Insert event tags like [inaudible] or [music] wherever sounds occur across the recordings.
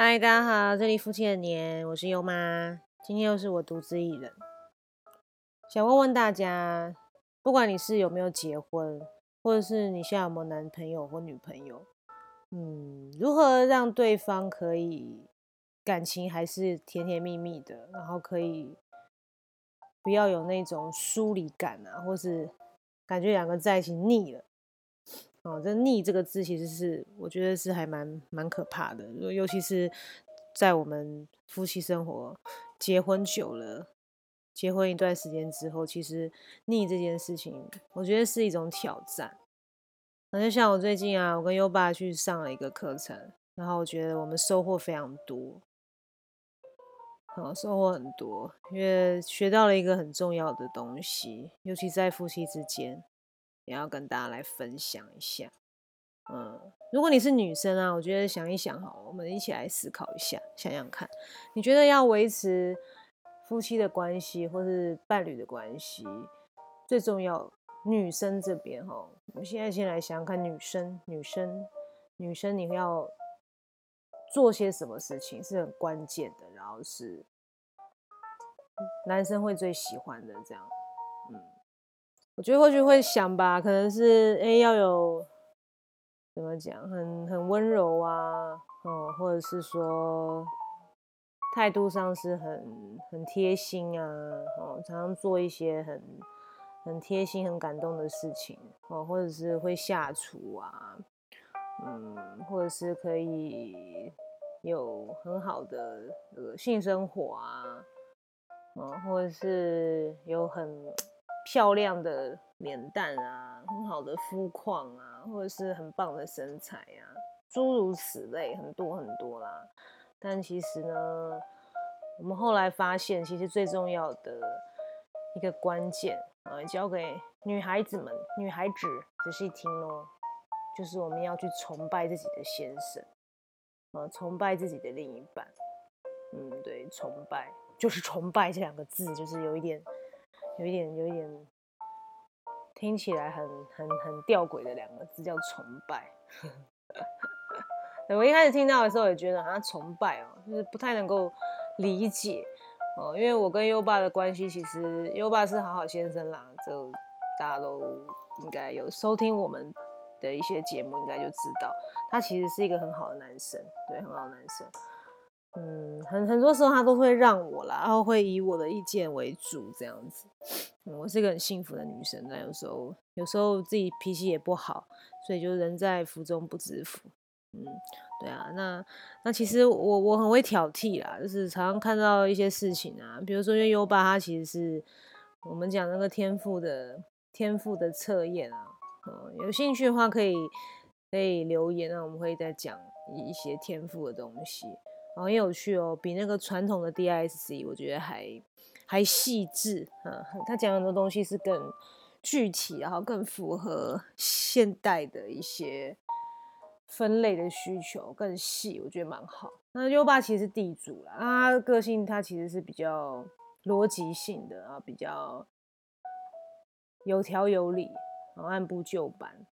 嗨，大家好，这里夫妻的年，我是优妈，今天又是我独自一人，想问问大家，不管你是有没有结婚，或者是你现在有没有男朋友或女朋友，嗯，如何让对方可以感情还是甜甜蜜蜜的，然后可以不要有那种疏离感啊，或是感觉两个在一起腻了。哦，这“腻”这个字其实是我觉得是还蛮蛮可怕的，尤其是在我们夫妻生活结婚久了，结婚一段时间之后，其实腻这件事情，我觉得是一种挑战。那就像我最近啊，我跟优爸去上了一个课程，然后我觉得我们收获非常多，好收获很多，因为学到了一个很重要的东西，尤其在夫妻之间。也要跟大家来分享一下，嗯，如果你是女生啊，我觉得想一想好，我们一起来思考一下，想想看，你觉得要维持夫妻的关系或是伴侣的关系，最重要，女生这边哈，我们现在先来想想看，女生，女生，女生，你要做些什么事情是很关键的，然后是男生会最喜欢的，这样，我觉得或许会想吧，可能是哎要有怎么讲，很很温柔啊，哦，或者是说态度上是很很贴心啊，哦，常常做一些很很贴心、很感动的事情，哦，或者是会下厨啊，嗯，或者是可以有很好的呃性生活啊，嗯，或者是有很。漂亮的脸蛋啊，很好的肤况啊，或者是很棒的身材啊，诸如此类，很多很多啦。但其实呢，我们后来发现，其实最重要的一个关键啊，交给女孩子们，女孩子仔细听哦，就是我们要去崇拜自己的先生啊，崇拜自己的另一半。嗯，对，崇拜就是崇拜这两个字，就是有一点。有一点，有一点听起来很很很吊诡的两个字叫崇拜。[laughs] 我一开始听到的时候也觉得好像崇拜哦，就是不太能够理解哦。因为我跟优爸的关系，其实优爸是好好先生啦，就大家都应该有收听我们的一些节目，应该就知道他其实是一个很好的男生，对，很好的男生。嗯，很很多时候他都会让我啦，然后会以我的意见为主这样子。我是一个很幸福的女生，但有时候有时候自己脾气也不好，所以就人在福中不知福。嗯，对啊，那那其实我我很会挑剔啦，就是常常看到一些事情啊，比如说因为优爸他其实是我们讲那个天赋的天赋的测验啊，嗯，有兴趣的话可以可以留言，那我们会再讲一些天赋的东西。很有趣哦，比那个传统的 DISC 我觉得还还细致啊。他讲很多东西是更具体，然后更符合现代的一些分类的需求，更细，我觉得蛮好。那优爸其实是地主啦，他个性他其实是比较逻辑性的啊，比较有条有理，然后按部就班。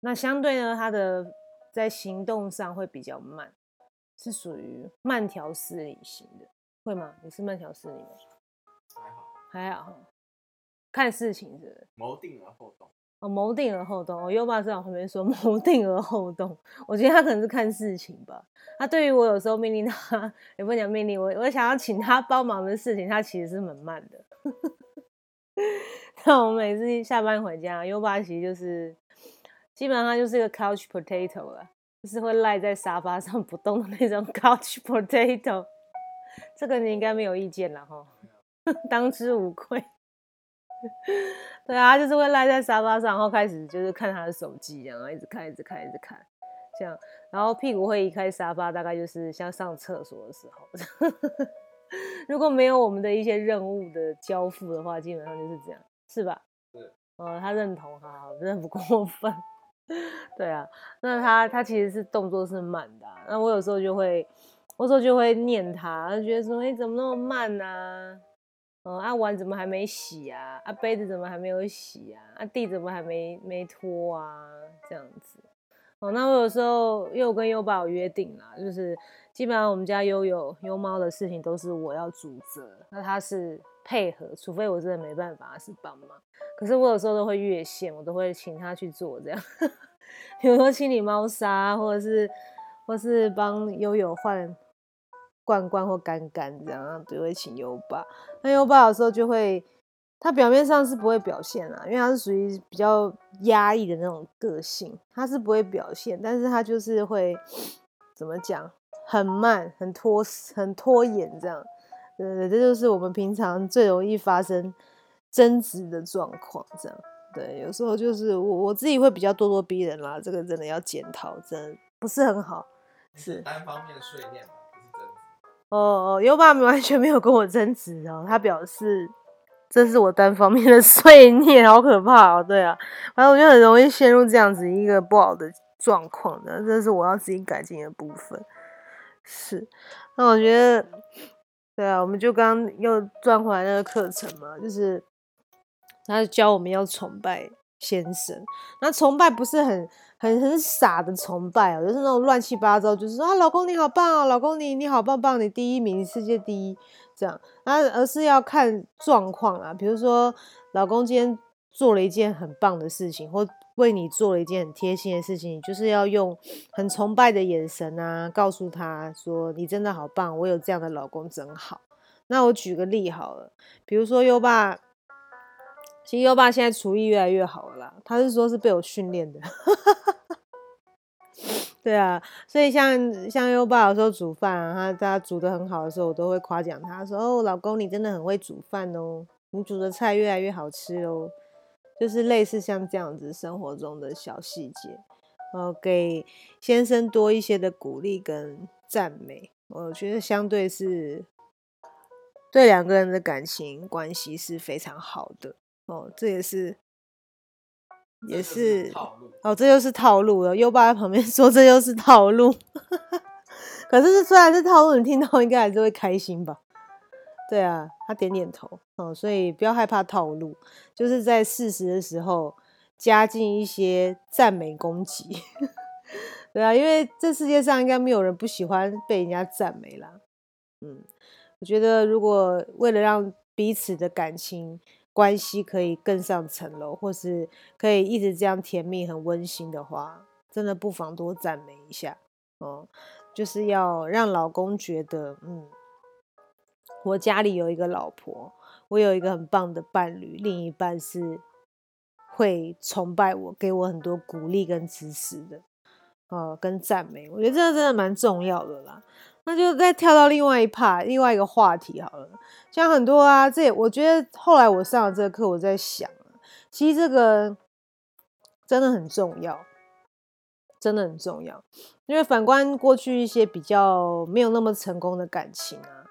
那相对呢，他的在行动上会比较慢。是属于慢条斯理型的，会吗？你是慢条斯理吗？还好，还好，看事情是谋定而后动。哦，谋定而后动。我优爸在我旁边说谋定而后动，我觉得他可能是看事情吧。他对于我有时候命令他，也不讲命令我，我想要请他帮忙的事情，他其实是很慢的。[laughs] 那我每次下班回家，优爸其实就是基本上就是一个 couch potato 了。就是会赖在沙发上不动的那种 [laughs] couch potato，这个你应该没有意见了哈，当之无愧。对啊，就是会赖在沙发上，然后开始就是看他的手机，然后一直看，一直看，一直看，这样，然后屁股会移开沙发，大概就是像上厕所的时候。[laughs] 如果没有我们的一些任务的交付的话，基本上就是这样，是吧？对。哦，他认同，好，真的不过分。[laughs] 对啊，那他他其实是动作是慢的，那我有时候就会，我有时候就会念他，觉得说，哎，怎么那么慢呢？哦，啊碗怎么还没洗啊？啊杯子怎么还没有洗啊？啊地怎么还没没拖啊？这样子，哦，那我有时候因为我跟优爸有约定啦，就是基本上我们家悠悠优猫的事情都是我要主责，那他是配合，除非我真的没办法是帮忙。可是我有时候都会越线，我都会请他去做这样，[laughs] 比如说清理猫砂，或者是或是帮悠悠换罐罐或干干这样，都会请优爸。那优爸有时候就会。他表面上是不会表现啊，因为他是属于比较压抑的那种个性，他是不会表现，但是他就是会 [sniffs] 怎么讲，很慢，很拖，很拖延这样。对对，这就是我们平常最容易发生争执的状况，这样。对，有时候就是我我自己会比较咄咄逼人啦，这个真的要检讨，真的不是很好。是单方面的碎念吗？不是争执。哦哦，优爸完全没有跟我争执哦，他表示。这是我单方面的 [laughs] 碎念，好可怕哦！对啊，反正我就很容易陷入这样子一个不好的状况的，这是我要自己改进的部分。是，那我觉得，对啊，我们就刚又转回来那个课程嘛，就是他教我们要崇拜先生，那崇拜不是很很很傻的崇拜哦，就是那种乱七八糟，就是说啊，老公你好棒哦，老公你你好棒棒，你第一名，世界第一。这样，那而是要看状况啊。比如说，老公今天做了一件很棒的事情，或为你做了一件很贴心的事情，就是要用很崇拜的眼神啊，告诉他说：“你真的好棒，我有这样的老公真好。”那我举个例好了，比如说优爸，其实优爸现在厨艺越来越好了啦，他是说是被我训练的。[laughs] 对啊，所以像像优爸有时候煮饭啊，他他煮的很好的时候，我都会夸奖他说：“哦，老公你真的很会煮饭哦，你煮的菜越来越好吃哦。”就是类似像这样子生活中的小细节，呃，给先生多一些的鼓励跟赞美，我觉得相对是对两个人的感情关系是非常好的哦，这也是。也是哦，这就是套路了。优爸在旁边 [laughs] 说：“这就是套路。[laughs] ”可是虽然是套路，你听到应该还是会开心吧？对啊，他点点头哦，所以不要害怕套路，就是在事实的时候加进一些赞美攻击。[laughs] 对啊，因为这世界上应该没有人不喜欢被人家赞美啦。嗯，我觉得如果为了让彼此的感情。关系可以更上层楼，或是可以一直这样甜蜜、很温馨的话，真的不妨多赞美一下哦。就是要让老公觉得，嗯，我家里有一个老婆，我有一个很棒的伴侣，另一半是会崇拜我，给我很多鼓励跟支持的，呃，跟赞美。我觉得这个真的蛮重要的啦。那就再跳到另外一 part，另外一个话题好了。像很多啊，这我觉得后来我上了这个课，我在想其实这个真的很重要，真的很重要。因为反观过去一些比较没有那么成功的感情啊，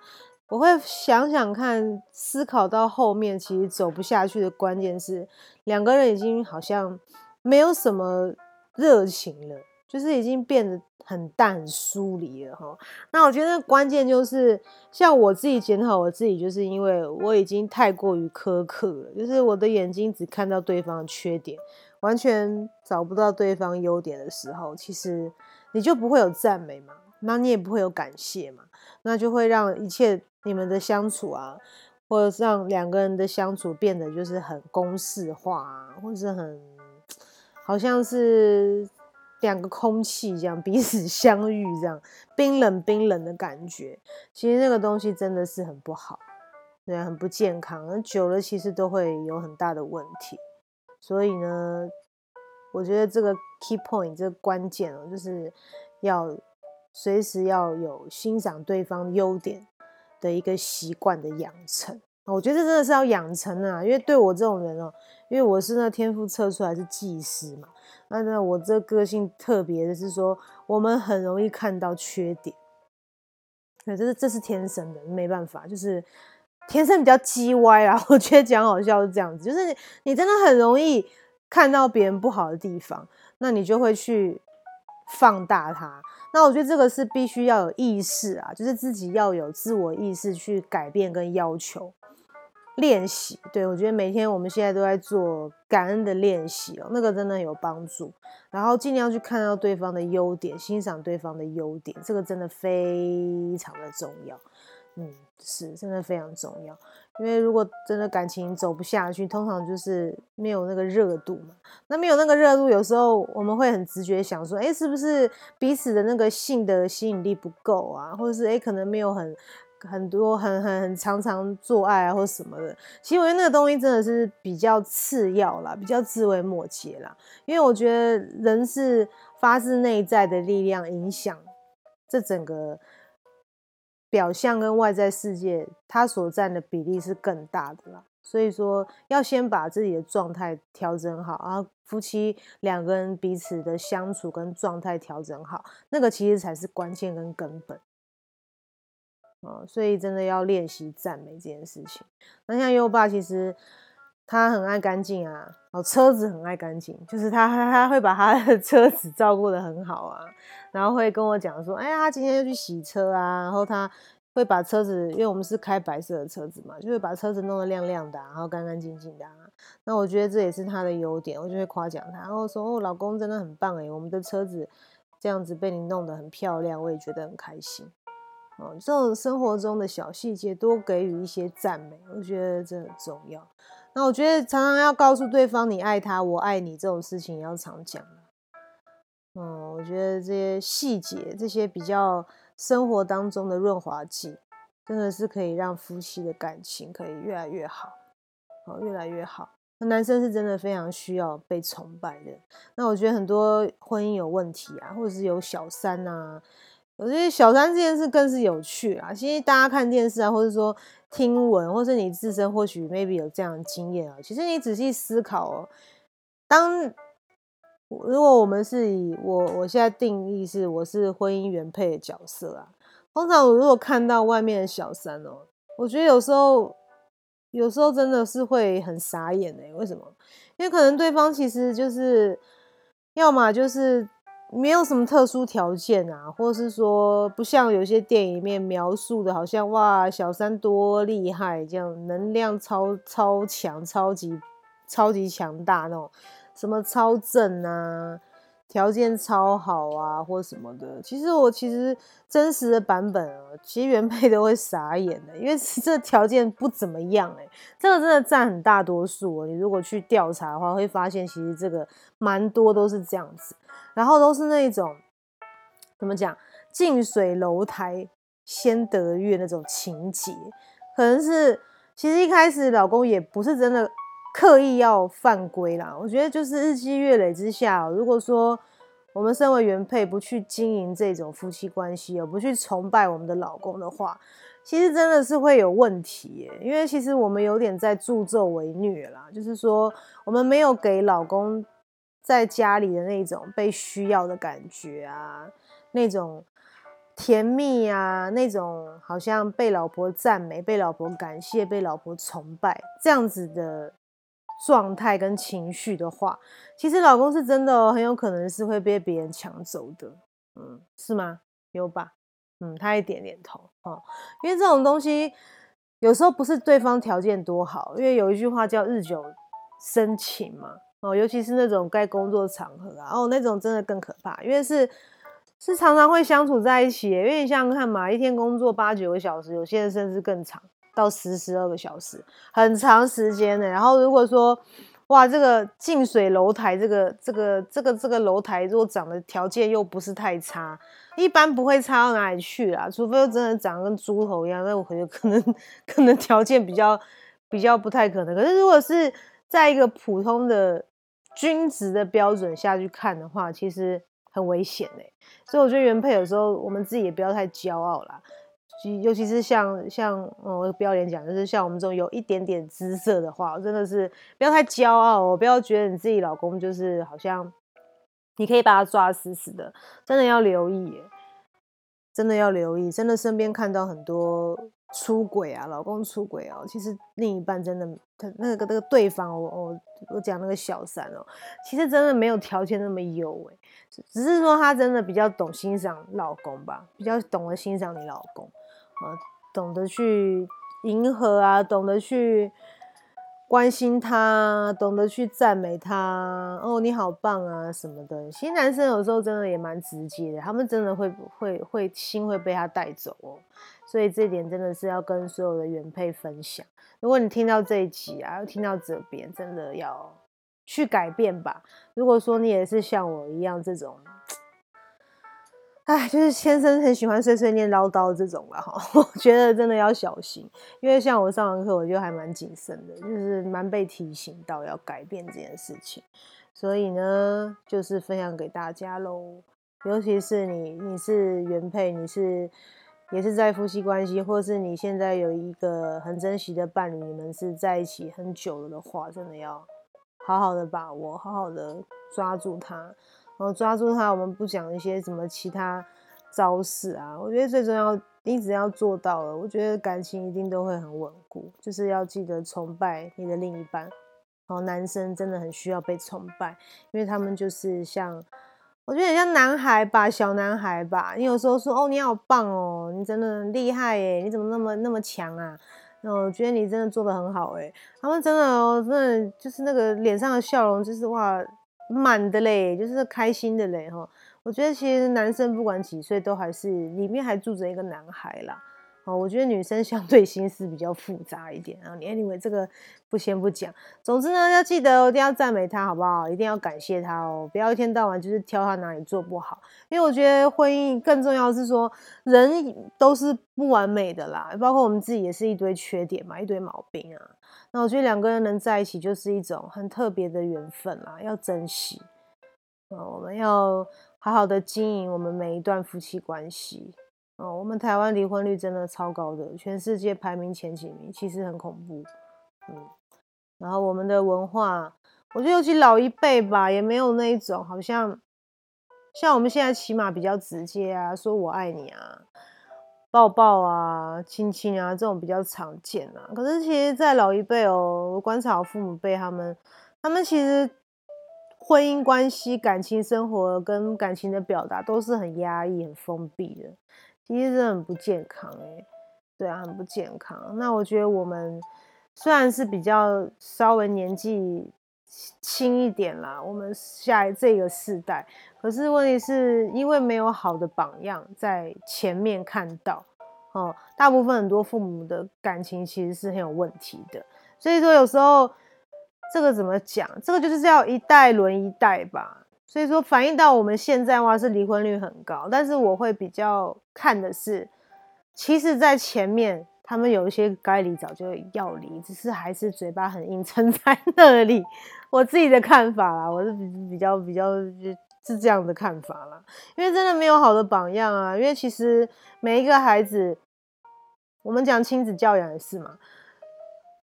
我会想想看，思考到后面其实走不下去的关键是两个人已经好像没有什么热情了。就是已经变得很淡、很疏离了哈。那我觉得关键就是，像我自己检讨我自己，就是因为我已经太过于苛刻了。就是我的眼睛只看到对方的缺点，完全找不到对方优点的时候，其实你就不会有赞美嘛，那你也不会有感谢嘛，那就会让一切你们的相处啊，或者是让两个人的相处变得就是很公式化啊，或者是很好像是。两个空气这样彼此 [laughs] 相遇，这样冰冷冰冷的感觉，其实那个东西真的是很不好，对，很不健康。那久了其实都会有很大的问题。所以呢，我觉得这个 key point 这个关键哦，就是要随时要有欣赏对方优点的一个习惯的养成。我觉得这真的是要养成啊，因为对我这种人哦，因为我是那天赋测出来是技师嘛。那那我这个性特别的是说，我们很容易看到缺点，对，这是这是天生的，没办法，就是天生比较叽歪啊。[laughs] 我觉得讲好笑是这样子，就是你你真的很容易看到别人不好的地方，那你就会去放大它。那我觉得这个是必须要有意识啊，就是自己要有自我意识去改变跟要求。练习。对我觉得每天我们现在都在做感恩的练习哦，那个真的有帮助。然后尽量去看到对方的优点，欣赏对方的优点，这个真的非常的重要。嗯，是真的非常重要。因为如果真的感情走不下去，通常就是没有那个热度嘛。那没有那个热度，有时候我们会很直觉想说，哎，是不是彼此的那个性的吸引力不够啊？或者是哎，可能没有很很多很很很常常做爱啊，或什么的。其实我觉得那个东西真的是比较次要啦，比较自微末节啦。因为我觉得人是发自内在的力量影响这整个。表象跟外在世界，它所占的比例是更大的啦。所以说，要先把自己的状态调整好，啊夫妻两个人彼此的相处跟状态调整好，那个其实才是关键跟根本。啊，所以真的要练习赞美这件事情。那像优爸，其实他很爱干净啊，哦，车子很爱干净，就是他他会把他的 [laughs] 车子照顾的很好啊。然后会跟我讲说，哎呀，他今天要去洗车啊，然后他会把车子，因为我们是开白色的车子嘛，就会把车子弄得亮亮的，然后干干净净的。那我觉得这也是他的优点，我就会夸奖他，然后说，哦，老公真的很棒哎，我们的车子这样子被你弄得很漂亮，我也觉得很开心。哦，这种生活中的小细节多给予一些赞美，我觉得这很重要。那我觉得常常要告诉对方你爱他，我爱你这种事情要常讲。嗯，我觉得这些细节，这些比较生活当中的润滑剂，真的是可以让夫妻的感情可以越来越好，哦，越来越好。那男生是真的非常需要被崇拜的。那我觉得很多婚姻有问题啊，或者是有小三啊，我觉得小三这件事更是有趣啊。其实大家看电视啊，或者说听闻，或是你自身或许 maybe 有这样的经验啊，其实你仔细思考哦，当。如果我们是以我我现在定义是我是婚姻原配的角色啊，通常我如果看到外面的小三哦，我觉得有时候有时候真的是会很傻眼哎，为什么？因为可能对方其实就是要么就是没有什么特殊条件啊，或是说不像有些电影里面描述的，好像哇小三多厉害，这样能量超超强、超级超级强大那种。什么超正啊，条件超好啊，或什么的。其实我其实真实的版本啊，其实原配都会傻眼的，因为这条件不怎么样哎。这个真的占很大多数哦。你如果去调查的话，会发现其实这个蛮多都是这样子，然后都是那种怎么讲，近水楼台先得月那种情节，可能是其实一开始老公也不是真的。刻意要犯规啦，我觉得就是日积月累之下，如果说我们身为原配不去经营这种夫妻关系，而不去崇拜我们的老公的话，其实真的是会有问题耶。因为其实我们有点在助纣为虐啦，就是说我们没有给老公在家里的那种被需要的感觉啊，那种甜蜜啊，那种好像被老婆赞美、被老婆感谢、被老婆崇拜这样子的。状态跟情绪的话，其实老公是真的，很有可能是会被别人抢走的，嗯，是吗？有吧？嗯，他一点点头哦，因为这种东西有时候不是对方条件多好，因为有一句话叫日久生情嘛，哦，尤其是那种该工作场合啊，哦，那种真的更可怕，因为是是常常会相处在一起，因为你想想看嘛，一天工作八九个小时，有些人甚至更长。到十十二个小时，很长时间的。然后如果说，哇，这个近水楼台，这个这个这个这个楼台，如果长的条件又不是太差，一般不会差到哪里去啦。除非真的长得跟猪头一样，那我觉得可能可能条件比较比较不太可能。可是如果是在一个普通的均值的标准下去看的话，其实很危险嘞。所以我觉得原配有时候我们自己也不要太骄傲啦。尤其是像像嗯，我不要脸讲，就是像我们这种有一点点姿色的话，真的是不要太骄傲哦，不要觉得你自己老公就是好像你可以把他抓死死的，真的要留意，真的要留意，真的身边看到很多出轨啊，老公出轨哦，其实另一半真的他那个那个对方，我我我讲那个小三哦，其实真的没有条件那么优哎，只是说他真的比较懂欣赏老公吧，比较懂得欣赏你老公。懂得去迎合啊，懂得去关心他，懂得去赞美他。哦，你好棒啊什么的。其实男生有时候真的也蛮直接的，他们真的会会会心会被他带走哦。所以这点真的是要跟所有的原配分享。如果你听到这一集啊，听到这边，真的要去改变吧。如果说你也是像我一样这种。哎，就是先生很喜欢碎碎念唠叨这种了哈，[laughs] 我觉得真的要小心，因为像我上完课，我就还蛮谨慎的，就是蛮被提醒到要改变这件事情，所以呢，就是分享给大家喽。尤其是你，你是原配，你是也是在夫妻关系，或是你现在有一个很珍惜的伴侣，你们是在一起很久了的话，真的要好好的把握，好好的抓住他。然后抓住他，我们不讲一些什么其他招式啊。我觉得最重要，你只要做到了，我觉得感情一定都会很稳固。就是要记得崇拜你的另一半。哦，男生真的很需要被崇拜，因为他们就是像，我觉得很像男孩吧，小男孩吧。你有时候说哦，你好棒哦，你真的很厉害耶，你怎么那么那么强啊？那我觉得你真的做的很好哎。他们真的哦，真的就是那个脸上的笑容，就是哇。满的嘞，就是开心的嘞哈。我觉得其实男生不管几岁，都还是里面还住着一个男孩啦。哦，我觉得女生相对心思比较复杂一点啊。你 anyway 这个不先不讲。总之呢，要记得一定要赞美他，好不好？一定要感谢他哦，不要一天到晚就是挑他哪里做不好。因为我觉得婚姻更重要是说，人都是不完美的啦，包括我们自己也是一堆缺点嘛，一堆毛病啊。那我觉得两个人能在一起就是一种很特别的缘分啦，要珍惜。我们要好好的经营我们每一段夫妻关系。哦，我们台湾离婚率真的超高的，全世界排名前几名，其实很恐怖。嗯，然后我们的文化，我觉得尤其老一辈吧，也没有那一种，好像像我们现在起码比较直接啊，说我爱你啊。抱抱啊，亲亲啊，这种比较常见啊。可是其实，在老一辈哦，观察父母辈他们，他们其实婚姻关系、感情生活跟感情的表达都是很压抑、很封闭的，其实是很不健康哎。对啊，很不健康。那我觉得我们虽然是比较稍微年纪轻一点啦，我们下这个世代。可是问题是因为没有好的榜样在前面看到，哦，大部分很多父母的感情其实是很有问题的，所以说有时候这个怎么讲？这个就是要一代轮一代吧。所以说反映到我们现在的话是离婚率很高，但是我会比较看的是，其实在前面他们有一些该离早就要离，只是还是嘴巴很硬撑在那里。我自己的看法啦，我是比比较比较。是这样的看法啦，因为真的没有好的榜样啊。因为其实每一个孩子，我们讲亲子教养也是嘛，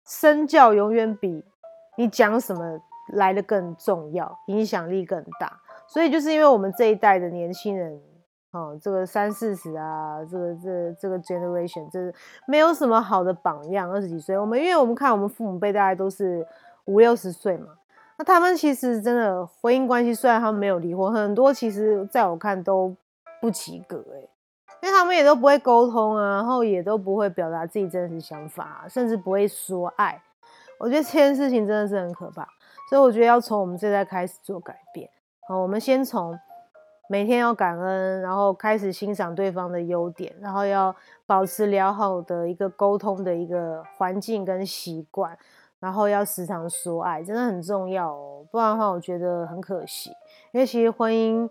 身教永远比你讲什么来的更重要，影响力更大。所以就是因为我们这一代的年轻人，哦，这个三四十啊，这个这这个 generation，这没有什么好的榜样。二十几岁，我们因为我们看我们父母辈大概都是五六十岁嘛。那他们其实真的婚姻关系，虽然他们没有离婚，很多其实在我看都不及格哎，因为他们也都不会沟通啊，然后也都不会表达自己真实想法，甚至不会说爱。我觉得这件事情真的是很可怕，所以我觉得要从我们这代开始做改变。好，我们先从每天要感恩，然后开始欣赏对方的优点，然后要保持良好的一个沟通的一个环境跟习惯。然后要时常说爱，真的很重要哦，不然的话我觉得很可惜。因为其实婚姻，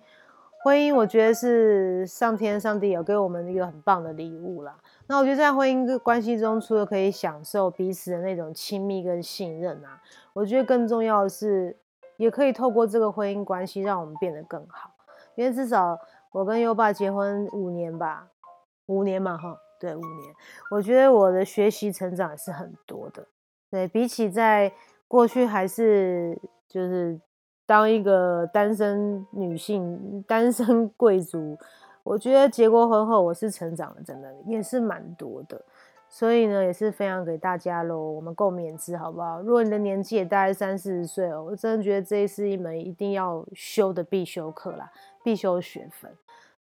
婚姻我觉得是上天上帝有给我们一个很棒的礼物啦。那我觉得在婚姻关系中，除了可以享受彼此的那种亲密跟信任啊，我觉得更重要的是，也可以透过这个婚姻关系让我们变得更好。因为至少我跟优爸结婚五年吧，五年嘛哈，对，五年，我觉得我的学习成长也是很多的。对比起在过去还是就是当一个单身女性、单身 [laughs] 贵族，我觉得结过婚后我是成长了，真的也是蛮多的。所以呢，也是分享给大家喽，我们共勉之，好不好？如果你的年纪也大概三四十岁哦，我真的觉得这是一门一定要修的必修课啦，必修学分。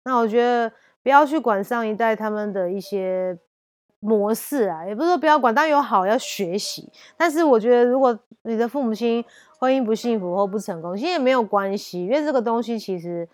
那我觉得不要去管上一代他们的一些。模式啊，也不是说不要管，当然有好要学习。但是我觉得，如果你的父母亲婚姻不幸福或不成功，其实也没有关系，因为这个东西其实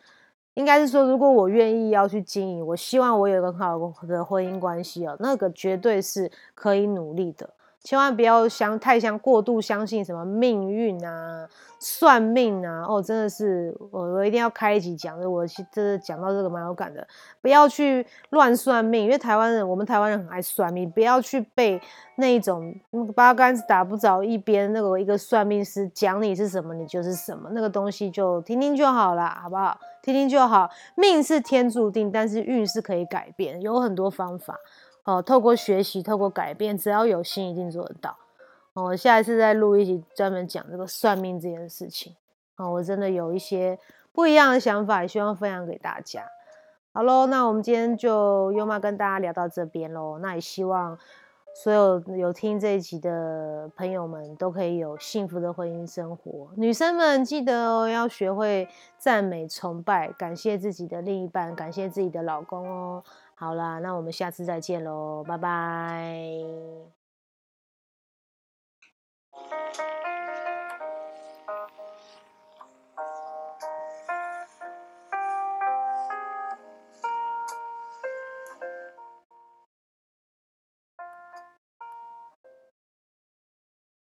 应该是说，如果我愿意要去经营，我希望我有一个很好的婚姻关系哦，那个绝对是可以努力的。千万不要相太相过度相信什么命运啊、算命啊哦，真的是我我一定要开一集讲的，我真的讲到这个蛮有感的。不要去乱算命，因为台湾人我们台湾人很爱算命，不要去被那一种八竿子打不着一边那个一个算命师讲你是什么，你就是什么，那个东西就听听就好了，好不好？听听就好。命是天注定，但是运是可以改变，有很多方法。哦，透过学习，透过改变，只要有心，一定做得到。我下一次再录一集专门讲这个算命这件事情。哦，我真的有一些不一样的想法，也希望分享给大家。好喽，那我们今天就优妈跟大家聊到这边喽。那也希望所有有听这一集的朋友们都可以有幸福的婚姻生活。女生们记得哦，要学会赞美、崇拜、感谢自己的另一半，感谢自己的老公哦。好啦，那我们下次再见喽，拜拜。